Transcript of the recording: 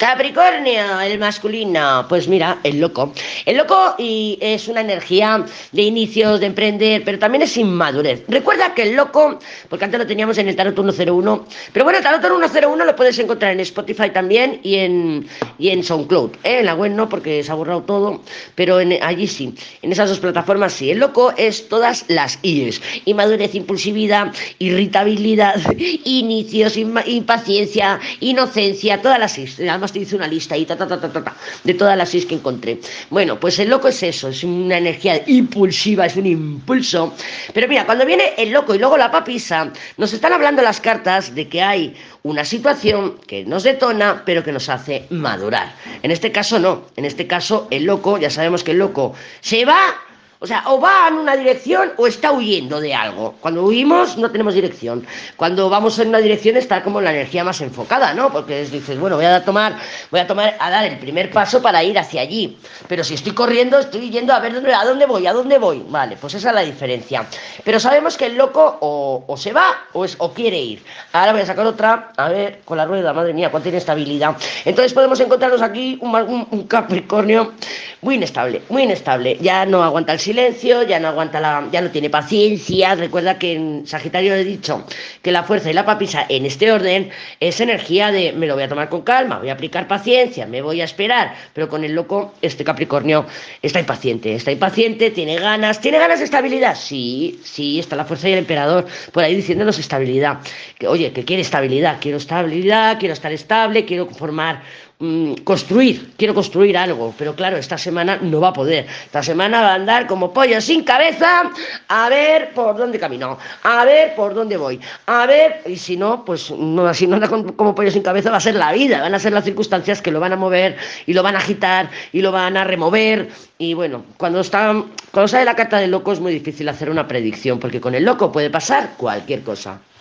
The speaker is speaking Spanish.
Capricornio, el masculino. Pues mira, el loco. El loco y es una energía de inicios, de emprender, pero también es inmadurez. Recuerda que el loco, porque antes lo teníamos en el Tarot 101, pero bueno, el Tarot 101 lo puedes encontrar en Spotify también y en, y en SoundCloud. ¿eh? En la web no, porque se ha borrado todo, pero allí sí. En esas dos plataformas sí. El loco es todas las IES. Inmadurez, impulsividad, irritabilidad, inicios, impaciencia, inocencia, todas las IES. Te hice una lista y ta, ta, ta, ta, ta, de todas las seis que encontré. Bueno, pues el loco es eso, es una energía impulsiva, es un impulso. Pero mira, cuando viene el loco y luego la papisa, nos están hablando las cartas de que hay una situación que nos detona, pero que nos hace madurar. En este caso no, en este caso el loco, ya sabemos que el loco se va o sea, o va en una dirección o está huyendo de algo. Cuando huimos no tenemos dirección. Cuando vamos en una dirección está como la energía más enfocada, ¿no? Porque dices, bueno, voy a tomar, voy a tomar, a dar el primer paso para ir hacia allí. Pero si estoy corriendo, estoy yendo a ver dónde, a dónde voy, a dónde voy. Vale, pues esa es la diferencia. Pero sabemos que el loco o, se va o, es, o quiere ir. Ahora voy a sacar otra, a ver, con la rueda, madre mía, cuánta inestabilidad. Entonces podemos encontrarnos aquí un, un Capricornio muy inestable, muy inestable. Ya no aguanta el silencio, ya no aguanta la, ya no tiene paciencia. Recuerda que en Sagitario he dicho que la fuerza y la papisa en este orden es energía de me lo voy a tomar con calma, voy a aplicar paciencia, me voy a esperar. Pero con el loco, este Capricornio está impaciente, está impaciente, tiene ganas, tiene ganas de estabilidad. Sí, sí, está la fuerza y el emperador por ahí diciéndonos estabilidad. Que, oye, que quiere estabilidad, quiero estabilidad, quiero estar estable, quiero formar Mm, construir, quiero construir algo, pero claro, esta semana no va a poder. Esta semana va a andar como pollo sin cabeza, a ver por dónde camino, a ver por dónde voy, a ver, y si no, pues no, así no anda como pollo sin cabeza, va a ser la vida, van a ser las circunstancias que lo van a mover y lo van a agitar y lo van a remover. Y bueno, cuando, está, cuando sale la carta del loco es muy difícil hacer una predicción, porque con el loco puede pasar cualquier cosa.